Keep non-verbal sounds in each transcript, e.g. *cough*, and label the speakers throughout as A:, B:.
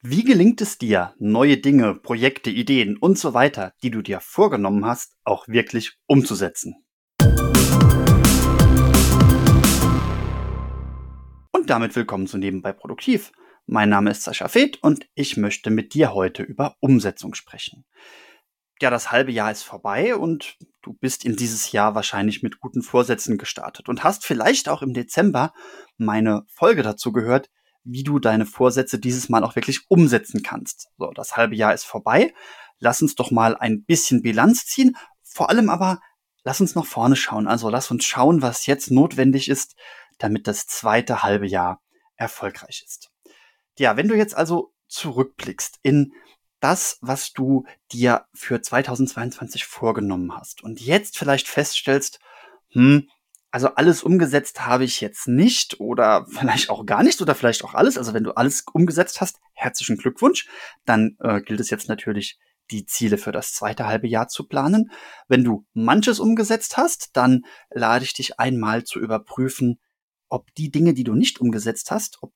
A: Wie gelingt es dir, neue Dinge, Projekte, Ideen und so weiter, die du dir vorgenommen hast, auch wirklich umzusetzen? Und damit willkommen zu Nebenbei Produktiv. Mein Name ist Sascha Feth und ich möchte mit dir heute über Umsetzung sprechen. Ja, das halbe Jahr ist vorbei und du bist in dieses Jahr wahrscheinlich mit guten Vorsätzen gestartet und hast vielleicht auch im Dezember meine Folge dazu gehört, wie du deine Vorsätze dieses Mal auch wirklich umsetzen kannst. So, das halbe Jahr ist vorbei. Lass uns doch mal ein bisschen Bilanz ziehen. Vor allem aber, lass uns nach vorne schauen. Also lass uns schauen, was jetzt notwendig ist, damit das zweite halbe Jahr erfolgreich ist. Ja, wenn du jetzt also zurückblickst in das, was du dir für 2022 vorgenommen hast und jetzt vielleicht feststellst, hm, also alles umgesetzt habe ich jetzt nicht oder vielleicht auch gar nicht oder vielleicht auch alles. Also wenn du alles umgesetzt hast, herzlichen Glückwunsch. Dann äh, gilt es jetzt natürlich, die Ziele für das zweite halbe Jahr zu planen. Wenn du manches umgesetzt hast, dann lade ich dich einmal zu überprüfen, ob die Dinge, die du nicht umgesetzt hast, ob,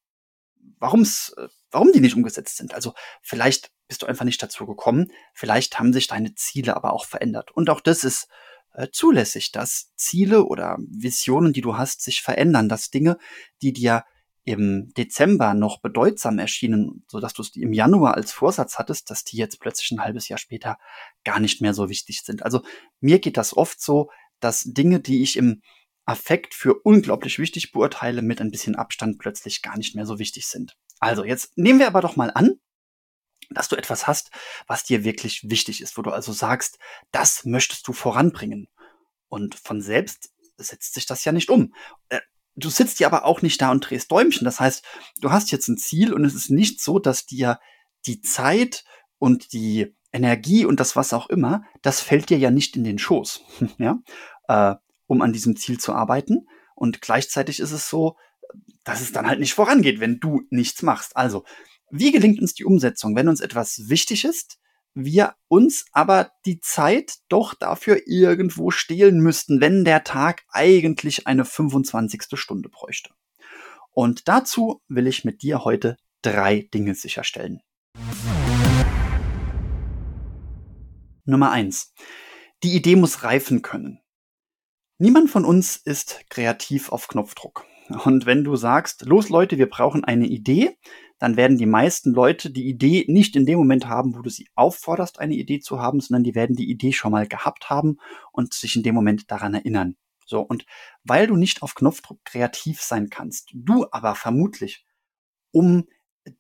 A: warum's, äh, warum die nicht umgesetzt sind. Also vielleicht bist du einfach nicht dazu gekommen. Vielleicht haben sich deine Ziele aber auch verändert. Und auch das ist zulässig, dass Ziele oder Visionen, die du hast, sich verändern, dass Dinge, die dir im Dezember noch bedeutsam erschienen, so dass du es im Januar als Vorsatz hattest, dass die jetzt plötzlich ein halbes Jahr später gar nicht mehr so wichtig sind. Also mir geht das oft so, dass Dinge, die ich im Affekt für unglaublich wichtig beurteile, mit ein bisschen Abstand plötzlich gar nicht mehr so wichtig sind. Also jetzt nehmen wir aber doch mal an, dass du etwas hast, was dir wirklich wichtig ist, wo du also sagst, das möchtest du voranbringen. Und von selbst setzt sich das ja nicht um. Äh, du sitzt ja aber auch nicht da und drehst Däumchen. Das heißt, du hast jetzt ein Ziel und es ist nicht so, dass dir die Zeit und die Energie und das was auch immer, das fällt dir ja nicht in den Schoß, *laughs* ja, äh, um an diesem Ziel zu arbeiten. Und gleichzeitig ist es so, dass es dann halt nicht vorangeht, wenn du nichts machst. Also, wie gelingt uns die Umsetzung, wenn uns etwas wichtig ist, wir uns aber die Zeit doch dafür irgendwo stehlen müssten, wenn der Tag eigentlich eine 25. Stunde bräuchte? Und dazu will ich mit dir heute drei Dinge sicherstellen. Nummer eins: Die Idee muss reifen können. Niemand von uns ist kreativ auf Knopfdruck. Und wenn du sagst, los Leute, wir brauchen eine Idee, dann werden die meisten Leute die Idee nicht in dem Moment haben, wo du sie aufforderst, eine Idee zu haben, sondern die werden die Idee schon mal gehabt haben und sich in dem Moment daran erinnern. So, und weil du nicht auf Knopfdruck kreativ sein kannst, du aber vermutlich, um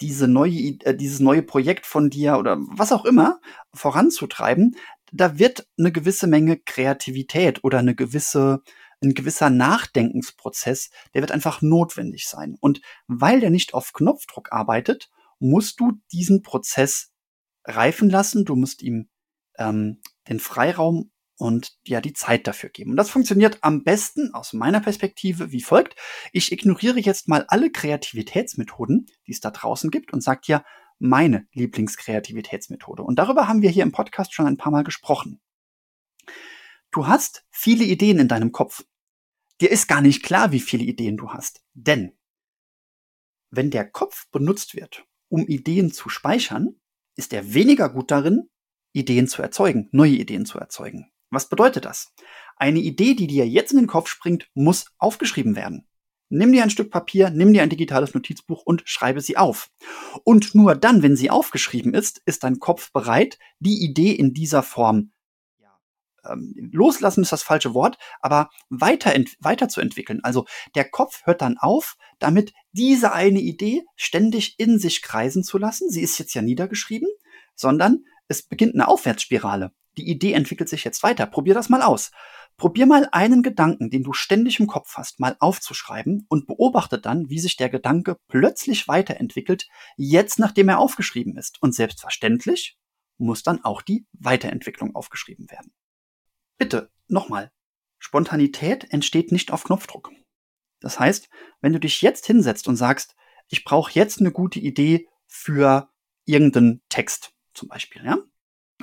A: diese neue, äh, dieses neue Projekt von dir oder was auch immer voranzutreiben, da wird eine gewisse Menge Kreativität oder eine gewisse ein gewisser Nachdenkensprozess, der wird einfach notwendig sein. Und weil der nicht auf Knopfdruck arbeitet, musst du diesen Prozess reifen lassen. Du musst ihm ähm, den Freiraum und ja die Zeit dafür geben. Und das funktioniert am besten aus meiner Perspektive wie folgt. Ich ignoriere jetzt mal alle Kreativitätsmethoden, die es da draußen gibt und sage dir meine Lieblingskreativitätsmethode. Und darüber haben wir hier im Podcast schon ein paar Mal gesprochen. Du hast viele Ideen in deinem Kopf dir ist gar nicht klar, wie viele Ideen du hast. Denn wenn der Kopf benutzt wird, um Ideen zu speichern, ist er weniger gut darin, Ideen zu erzeugen, neue Ideen zu erzeugen. Was bedeutet das? Eine Idee, die dir jetzt in den Kopf springt, muss aufgeschrieben werden. Nimm dir ein Stück Papier, nimm dir ein digitales Notizbuch und schreibe sie auf. Und nur dann, wenn sie aufgeschrieben ist, ist dein Kopf bereit, die Idee in dieser Form ähm, loslassen ist das falsche Wort, aber weiter, weiterzuentwickeln. Also der Kopf hört dann auf, damit diese eine Idee ständig in sich kreisen zu lassen. Sie ist jetzt ja niedergeschrieben, sondern es beginnt eine Aufwärtsspirale. Die Idee entwickelt sich jetzt weiter. Probier das mal aus. Probier mal einen Gedanken, den du ständig im Kopf hast, mal aufzuschreiben und beobachte dann, wie sich der Gedanke plötzlich weiterentwickelt, jetzt nachdem er aufgeschrieben ist. Und selbstverständlich muss dann auch die Weiterentwicklung aufgeschrieben werden. Bitte, nochmal. Spontanität entsteht nicht auf Knopfdruck. Das heißt, wenn du dich jetzt hinsetzt und sagst, ich brauche jetzt eine gute Idee für irgendeinen Text, zum Beispiel, ja?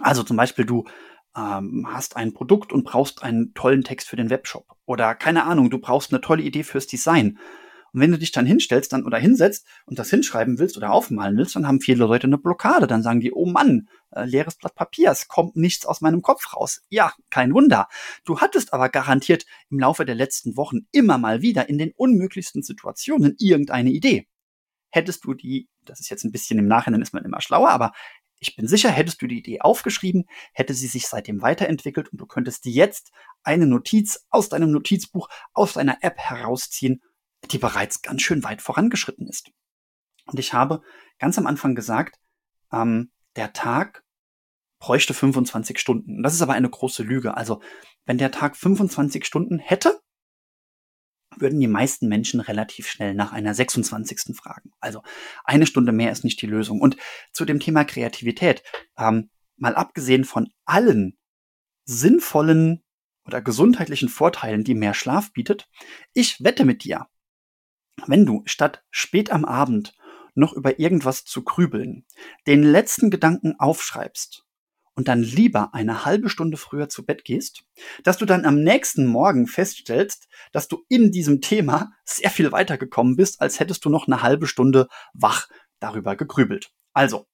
A: Also zum Beispiel, du ähm, hast ein Produkt und brauchst einen tollen Text für den Webshop. Oder keine Ahnung, du brauchst eine tolle Idee fürs Design. Und wenn du dich dann hinstellst dann oder hinsetzt und das hinschreiben willst oder aufmalen willst, dann haben viele Leute eine Blockade. Dann sagen die, oh Mann, äh, leeres Blatt Papier, es kommt nichts aus meinem Kopf raus. Ja, kein Wunder. Du hattest aber garantiert im Laufe der letzten Wochen immer mal wieder in den unmöglichsten Situationen irgendeine Idee. Hättest du die, das ist jetzt ein bisschen im Nachhinein ist man immer schlauer, aber ich bin sicher, hättest du die Idee aufgeschrieben, hätte sie sich seitdem weiterentwickelt und du könntest jetzt eine Notiz aus deinem Notizbuch, aus deiner App herausziehen, die bereits ganz schön weit vorangeschritten ist. Und ich habe ganz am Anfang gesagt, ähm, der Tag bräuchte 25 Stunden. Das ist aber eine große Lüge. Also, wenn der Tag 25 Stunden hätte, würden die meisten Menschen relativ schnell nach einer 26. fragen. Also eine Stunde mehr ist nicht die Lösung. Und zu dem Thema Kreativität, ähm, mal abgesehen von allen sinnvollen oder gesundheitlichen Vorteilen, die mehr Schlaf bietet, ich wette mit dir, wenn du statt spät am Abend noch über irgendwas zu grübeln, den letzten Gedanken aufschreibst und dann lieber eine halbe Stunde früher zu Bett gehst, dass du dann am nächsten Morgen feststellst, dass du in diesem Thema sehr viel weitergekommen bist, als hättest du noch eine halbe Stunde wach darüber gegrübelt. Also,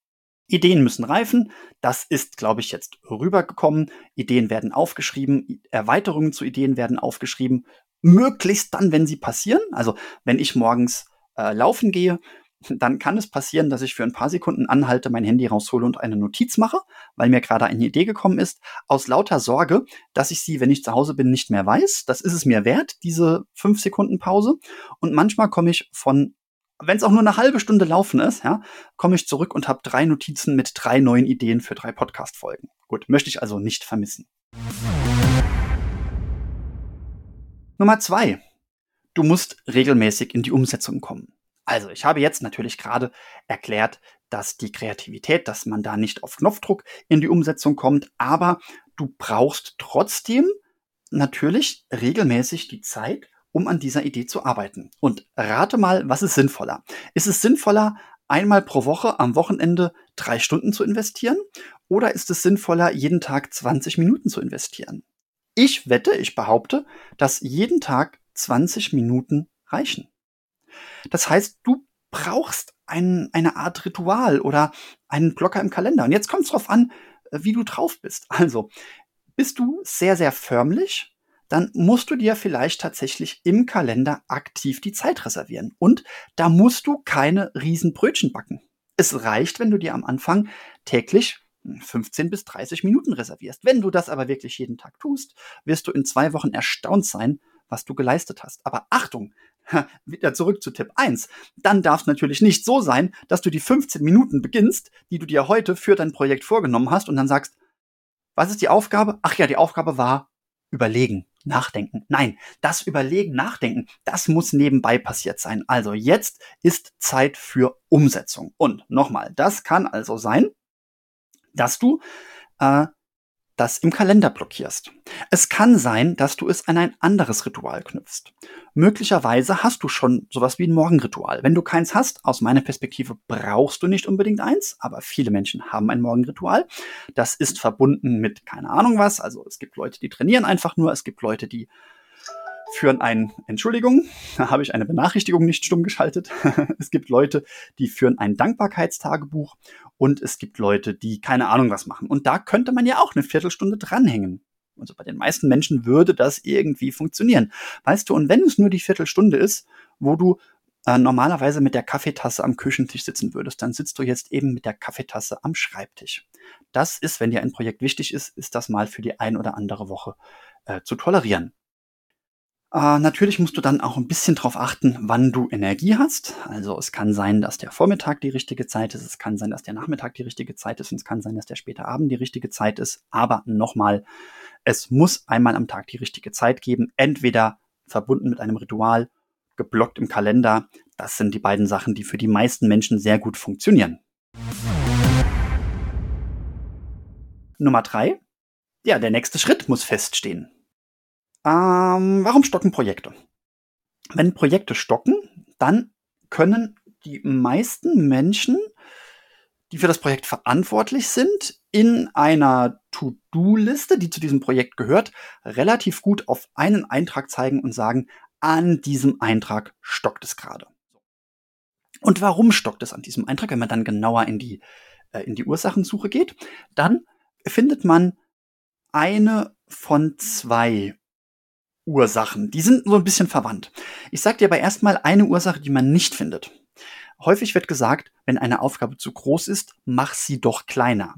A: Ideen müssen reifen. Das ist, glaube ich, jetzt rübergekommen. Ideen werden aufgeschrieben, Erweiterungen zu Ideen werden aufgeschrieben. Möglichst dann, wenn sie passieren. Also, wenn ich morgens äh, laufen gehe, dann kann es passieren, dass ich für ein paar Sekunden anhalte, mein Handy raushole und eine Notiz mache, weil mir gerade eine Idee gekommen ist, aus lauter Sorge, dass ich sie, wenn ich zu Hause bin, nicht mehr weiß. Das ist es mir wert, diese fünf Sekunden Pause. Und manchmal komme ich von, wenn es auch nur eine halbe Stunde laufen ist, ja, komme ich zurück und habe drei Notizen mit drei neuen Ideen für drei Podcast-Folgen. Gut, möchte ich also nicht vermissen. Nummer zwei. Du musst regelmäßig in die Umsetzung kommen. Also, ich habe jetzt natürlich gerade erklärt, dass die Kreativität, dass man da nicht auf Knopfdruck in die Umsetzung kommt, aber du brauchst trotzdem natürlich regelmäßig die Zeit, um an dieser Idee zu arbeiten. Und rate mal, was ist sinnvoller? Ist es sinnvoller, einmal pro Woche am Wochenende drei Stunden zu investieren? Oder ist es sinnvoller, jeden Tag 20 Minuten zu investieren? Ich wette, ich behaupte, dass jeden Tag 20 Minuten reichen. Das heißt, du brauchst ein, eine Art Ritual oder einen Blocker im Kalender. Und jetzt kommt es darauf an, äh, wie du drauf bist. *laughs* Also, bist du sehr, sehr förmlich, dann musst du dir vielleicht tatsächlich im Kalender aktiv die Zeit reservieren. Und da musst du keine riesen Brötchen backen. Es reicht, wenn du dir am Anfang täglich 15 bis 30 Minuten reservierst. Wenn du das aber wirklich jeden Tag tust, wirst du in zwei Wochen erstaunt sein, was du geleistet hast. Aber Achtung, wieder zurück zu Tipp 1. Dann darf es natürlich nicht so sein, dass du die 15 Minuten beginnst, die du dir heute für dein Projekt vorgenommen hast und dann sagst, was ist die Aufgabe? Ach ja, die Aufgabe war überlegen, nachdenken. Nein, das Überlegen, nachdenken, das muss nebenbei passiert sein. Also jetzt ist Zeit für Umsetzung. Und nochmal, das kann also sein, dass du äh, das im Kalender blockierst. Es kann sein, dass du es an ein anderes Ritual knüpfst. Möglicherweise hast du schon sowas wie ein Morgenritual. Wenn du keins hast, aus meiner Perspektive brauchst du nicht unbedingt eins, aber viele Menschen haben ein Morgenritual. Das ist verbunden mit keine Ahnung was. Also es gibt Leute, die trainieren einfach nur, es gibt Leute, die führen ein, Entschuldigung, da habe ich eine Benachrichtigung nicht stumm geschaltet. *laughs* es gibt Leute, die führen ein Dankbarkeitstagebuch und es gibt Leute, die keine Ahnung was machen. Und da könnte man ja auch eine Viertelstunde dranhängen. Also bei den meisten Menschen würde das irgendwie funktionieren. Weißt du, und wenn es nur die Viertelstunde ist, wo du äh, normalerweise mit der Kaffeetasse am Küchentisch sitzen würdest, dann sitzt du jetzt eben mit der Kaffeetasse am Schreibtisch. Das ist, wenn dir ein Projekt wichtig ist, ist das mal für die ein oder andere Woche äh, zu tolerieren. Äh, natürlich musst du dann auch ein bisschen darauf achten, wann du Energie hast. Also es kann sein, dass der Vormittag die richtige Zeit ist, es kann sein, dass der Nachmittag die richtige Zeit ist und es kann sein, dass der späte Abend die richtige Zeit ist. Aber nochmal, es muss einmal am Tag die richtige Zeit geben, entweder verbunden mit einem Ritual, geblockt im Kalender. Das sind die beiden Sachen, die für die meisten Menschen sehr gut funktionieren. Nummer drei. Ja, der nächste Schritt muss feststehen. Ähm, warum stocken Projekte? Wenn Projekte stocken, dann können die meisten Menschen, die für das Projekt verantwortlich sind, in einer To-Do-Liste, die zu diesem Projekt gehört, relativ gut auf einen Eintrag zeigen und sagen, an diesem Eintrag stockt es gerade. Und warum stockt es an diesem Eintrag? Wenn man dann genauer in die, äh, in die Ursachensuche geht, dann findet man eine von zwei Ursachen. Die sind so ein bisschen verwandt. Ich sage dir aber erstmal eine Ursache, die man nicht findet. Häufig wird gesagt, wenn eine Aufgabe zu groß ist, mach sie doch kleiner.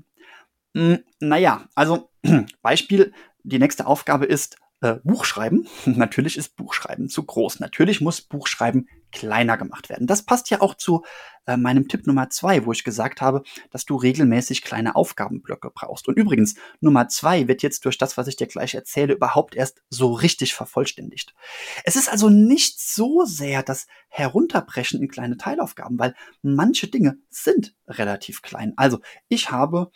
A: Hm, naja, also *clears throat* Beispiel, die nächste Aufgabe ist, äh, Buchschreiben. *laughs* Natürlich ist Buchschreiben zu groß. Natürlich muss Buchschreiben kleiner gemacht werden. Das passt ja auch zu äh, meinem Tipp Nummer zwei, wo ich gesagt habe, dass du regelmäßig kleine Aufgabenblöcke brauchst. Und übrigens, Nummer zwei wird jetzt durch das, was ich dir gleich erzähle, überhaupt erst so richtig vervollständigt. Es ist also nicht so sehr das Herunterbrechen in kleine Teilaufgaben, weil manche Dinge sind relativ klein. Also ich habe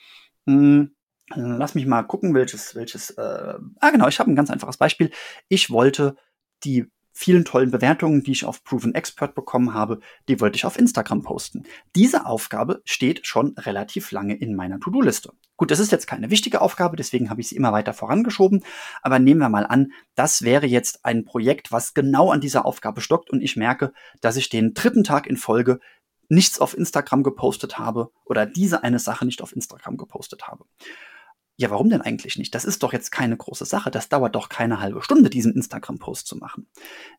A: mh, hm, Lass mich mal gucken, welches, welches. Äh, ah, genau, ich habe ein ganz einfaches Beispiel. Ich wollte die vielen tollen Bewertungen, die ich auf Proven Expert bekommen habe, die wollte ich auf Instagram posten. Diese Aufgabe steht schon relativ lange in meiner To-Do-Liste. Gut, das ist jetzt keine wichtige Aufgabe, deswegen habe ich sie immer weiter vorangeschoben. Aber nehmen wir mal an, das wäre jetzt ein Projekt, was genau an dieser Aufgabe stockt und ich merke, dass ich den dritten Tag in Folge nichts auf Instagram gepostet habe oder diese eine Sache nicht auf Instagram gepostet habe. Ja, warum denn eigentlich nicht? Das ist doch jetzt keine große Sache. Das dauert doch keine halbe Stunde, diesen Instagram-Post zu machen.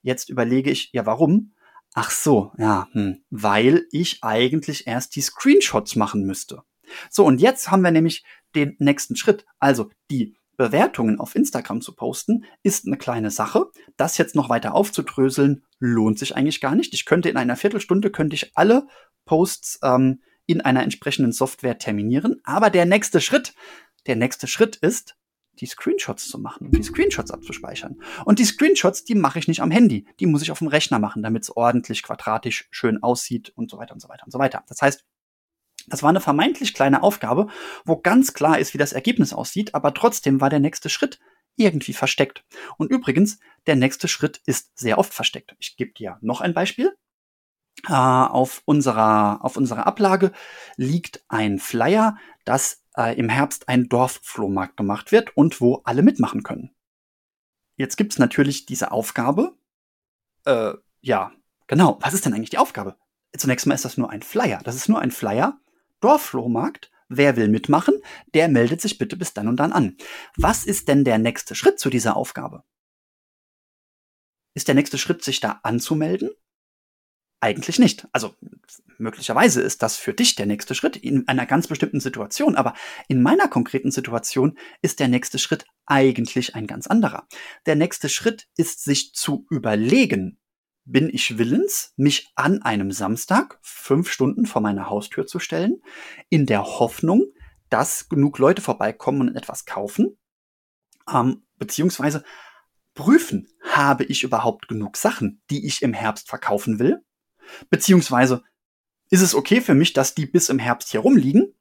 A: Jetzt überlege ich, ja, warum? Ach so, ja, hm, weil ich eigentlich erst die Screenshots machen müsste. So, und jetzt haben wir nämlich den nächsten Schritt. Also die Bewertungen auf Instagram zu posten, ist eine kleine Sache. Das jetzt noch weiter aufzudröseln, lohnt sich eigentlich gar nicht. Ich könnte in einer Viertelstunde, könnte ich alle Posts ähm, in einer entsprechenden Software terminieren. Aber der nächste Schritt, der nächste Schritt ist, die Screenshots zu machen, die Screenshots abzuspeichern. Und die Screenshots, die mache ich nicht am Handy, die muss ich auf dem Rechner machen, damit es ordentlich quadratisch schön aussieht und so weiter und so weiter und so weiter. Das heißt, das war eine vermeintlich kleine Aufgabe, wo ganz klar ist, wie das Ergebnis aussieht, aber trotzdem war der nächste Schritt irgendwie versteckt. Und übrigens, der nächste Schritt ist sehr oft versteckt. Ich gebe dir noch ein Beispiel. Äh, auf unserer, auf unserer Ablage liegt ein Flyer, dass äh, im Herbst ein Dorfflohmarkt gemacht wird und wo alle mitmachen können. Jetzt gibt's natürlich diese Aufgabe. Äh, ja, genau. Was ist denn eigentlich die Aufgabe? Zunächst mal ist das nur ein Flyer. Das ist nur ein Flyer. Dorfflohmarkt. Wer will mitmachen, der meldet sich bitte bis dann und dann an. Was ist denn der nächste Schritt zu dieser Aufgabe? Ist der nächste Schritt, sich da anzumelden? Eigentlich nicht. Also möglicherweise ist das für dich der nächste Schritt in einer ganz bestimmten Situation, aber in meiner konkreten Situation ist der nächste Schritt eigentlich ein ganz anderer. Der nächste Schritt ist sich zu überlegen, bin ich willens, mich an einem Samstag fünf Stunden vor meiner Haustür zu stellen, in der Hoffnung, dass genug Leute vorbeikommen und etwas kaufen, ähm, beziehungsweise prüfen, habe ich überhaupt genug Sachen, die ich im Herbst verkaufen will? Beziehungsweise ist es okay für mich, dass die bis im Herbst hier rumliegen?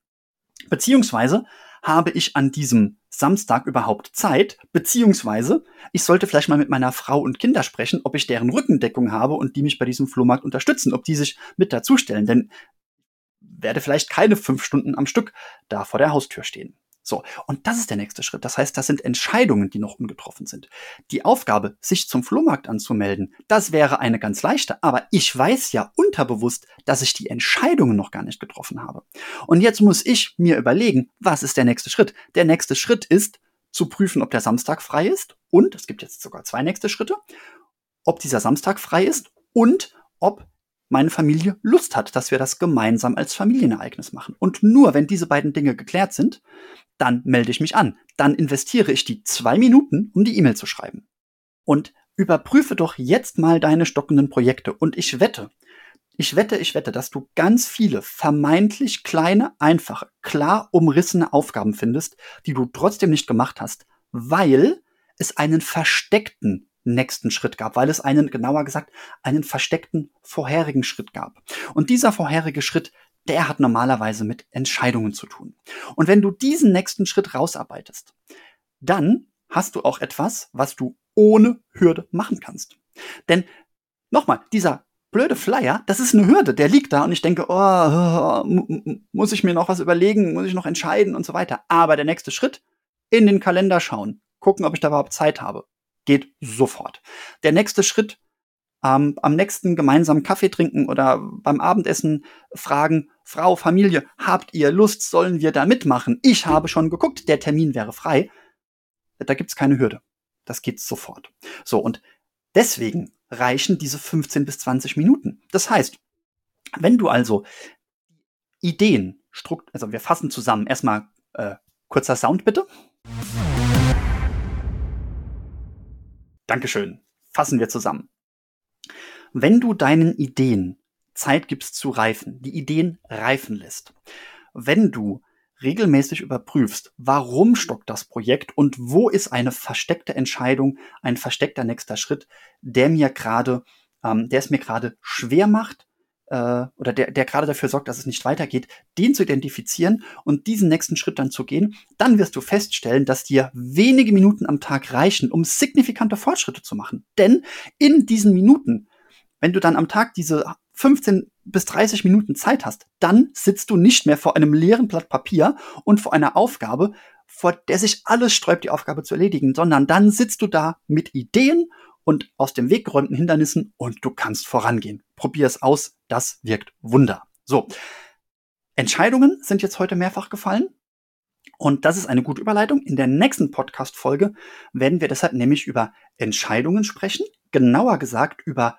A: Beziehungsweise habe ich an diesem Samstag überhaupt Zeit? Beziehungsweise ich sollte vielleicht mal mit meiner Frau und Kinder sprechen, ob ich deren Rückendeckung habe und die mich bei diesem Flohmarkt unterstützen, ob die sich mit dazustellen. Denn werde vielleicht keine fünf Stunden am Stück da vor der Haustür stehen. So, und das ist der nächste Schritt. Das heißt, das sind Entscheidungen, die noch ungetroffen sind. Die Aufgabe, sich zum Flohmarkt anzumelden, das wäre eine ganz leichte, aber ich weiß ja unterbewusst, dass ich die Entscheidungen noch gar nicht getroffen habe. Und jetzt muss ich mir überlegen, was ist der nächste Schritt? Der nächste Schritt ist, zu prüfen, ob der Samstag frei ist und, es gibt jetzt sogar zwei nächste Schritte, ob dieser Samstag frei ist und ob meine Familie Lust hat, dass wir das gemeinsam als Familienereignis machen. Und nur wenn diese beiden Dinge geklärt sind, dann melde ich mich an. Dann investiere ich die zwei Minuten, um die E-Mail zu schreiben. Und überprüfe doch jetzt mal deine stockenden Projekte. Und ich wette, ich wette, ich wette, dass du ganz viele vermeintlich kleine, einfache, klar umrissene Aufgaben findest, die du trotzdem nicht gemacht hast, weil es einen versteckten nächsten Schritt gab, weil es einen, genauer gesagt, einen versteckten vorherigen Schritt gab. Und dieser vorherige Schritt, der hat normalerweise mit Entscheidungen zu tun. Und wenn du diesen nächsten Schritt rausarbeitest, dann hast du auch etwas, was du ohne Hürde machen kannst. Denn nochmal, dieser blöde Flyer, das ist eine Hürde, der liegt da und ich denke, oh, muss ich mir noch was überlegen, muss ich noch entscheiden und so weiter. Aber der nächste Schritt, in den Kalender schauen, gucken, ob ich da überhaupt Zeit habe geht sofort. Der nächste Schritt, ähm, am nächsten gemeinsam Kaffee trinken oder beim Abendessen fragen, Frau, Familie, habt ihr Lust, sollen wir da mitmachen? Ich habe schon geguckt, der Termin wäre frei. Da gibt's keine Hürde. Das geht sofort. So, und deswegen reichen diese 15 bis 20 Minuten. Das heißt, wenn du also Ideen, Strukt also wir fassen zusammen, erstmal äh, kurzer Sound bitte. Dankeschön. Fassen wir zusammen. Wenn du deinen Ideen Zeit gibst zu reifen, die Ideen reifen lässt, wenn du regelmäßig überprüfst, warum stockt das Projekt und wo ist eine versteckte Entscheidung, ein versteckter nächster Schritt, der mir gerade, ähm, der es mir gerade schwer macht, äh, oder der, der gerade dafür sorgt, dass es nicht weitergeht, den zu identifizieren und diesen nächsten Schritt dann zu gehen, dann wirst du feststellen, dass dir wenige Minuten am Tag reichen, um signifikante Fortschritte zu machen. Denn in diesen Minuten, wenn du dann am Tag diese 15 bis 30 Minuten Zeit hast, dann sitzt du nicht mehr vor einem leeren Blatt Papier und vor einer Aufgabe, vor der sich alles sträubt, die Aufgabe zu erledigen, sondern dann sitzt du da mit Ideen und aus dem Weg geräumten Hindernissen und du kannst vorangehen. Probier es aus, das wirkt Wunder. So, Entscheidungen sind jetzt heute mehrfach gefallen. Und das ist eine gute Überleitung. In der nächsten Podcast-Folge werden wir deshalb nämlich über Entscheidungen sprechen. Genauer gesagt über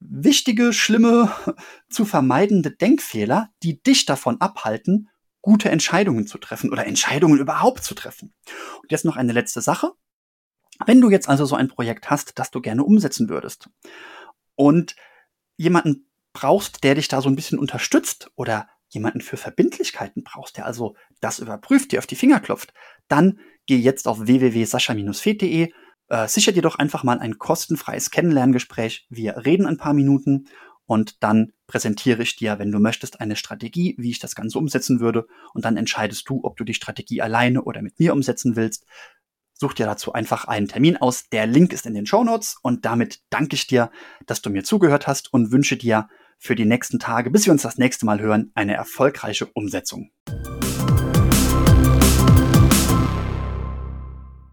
A: wichtige, schlimme, *laughs* zu vermeidende Denkfehler, die dich davon abhalten, gute Entscheidungen zu treffen oder Entscheidungen überhaupt zu treffen. Und jetzt noch eine letzte Sache. Wenn du jetzt also so ein Projekt hast, das du gerne umsetzen würdest und jemanden brauchst, der dich da so ein bisschen unterstützt oder jemanden für Verbindlichkeiten brauchst, der also das überprüft, dir auf die Finger klopft, dann geh jetzt auf www.sascha-fed.de, äh, sicher dir doch einfach mal ein kostenfreies Kennenlerngespräch. Wir reden ein paar Minuten und dann präsentiere ich dir, wenn du möchtest, eine Strategie, wie ich das Ganze umsetzen würde. Und dann entscheidest du, ob du die Strategie alleine oder mit mir umsetzen willst. Such dir dazu einfach einen Termin aus. Der Link ist in den Show Notes und damit danke ich dir, dass du mir zugehört hast und wünsche dir für die nächsten Tage, bis wir uns das nächste Mal hören, eine erfolgreiche Umsetzung.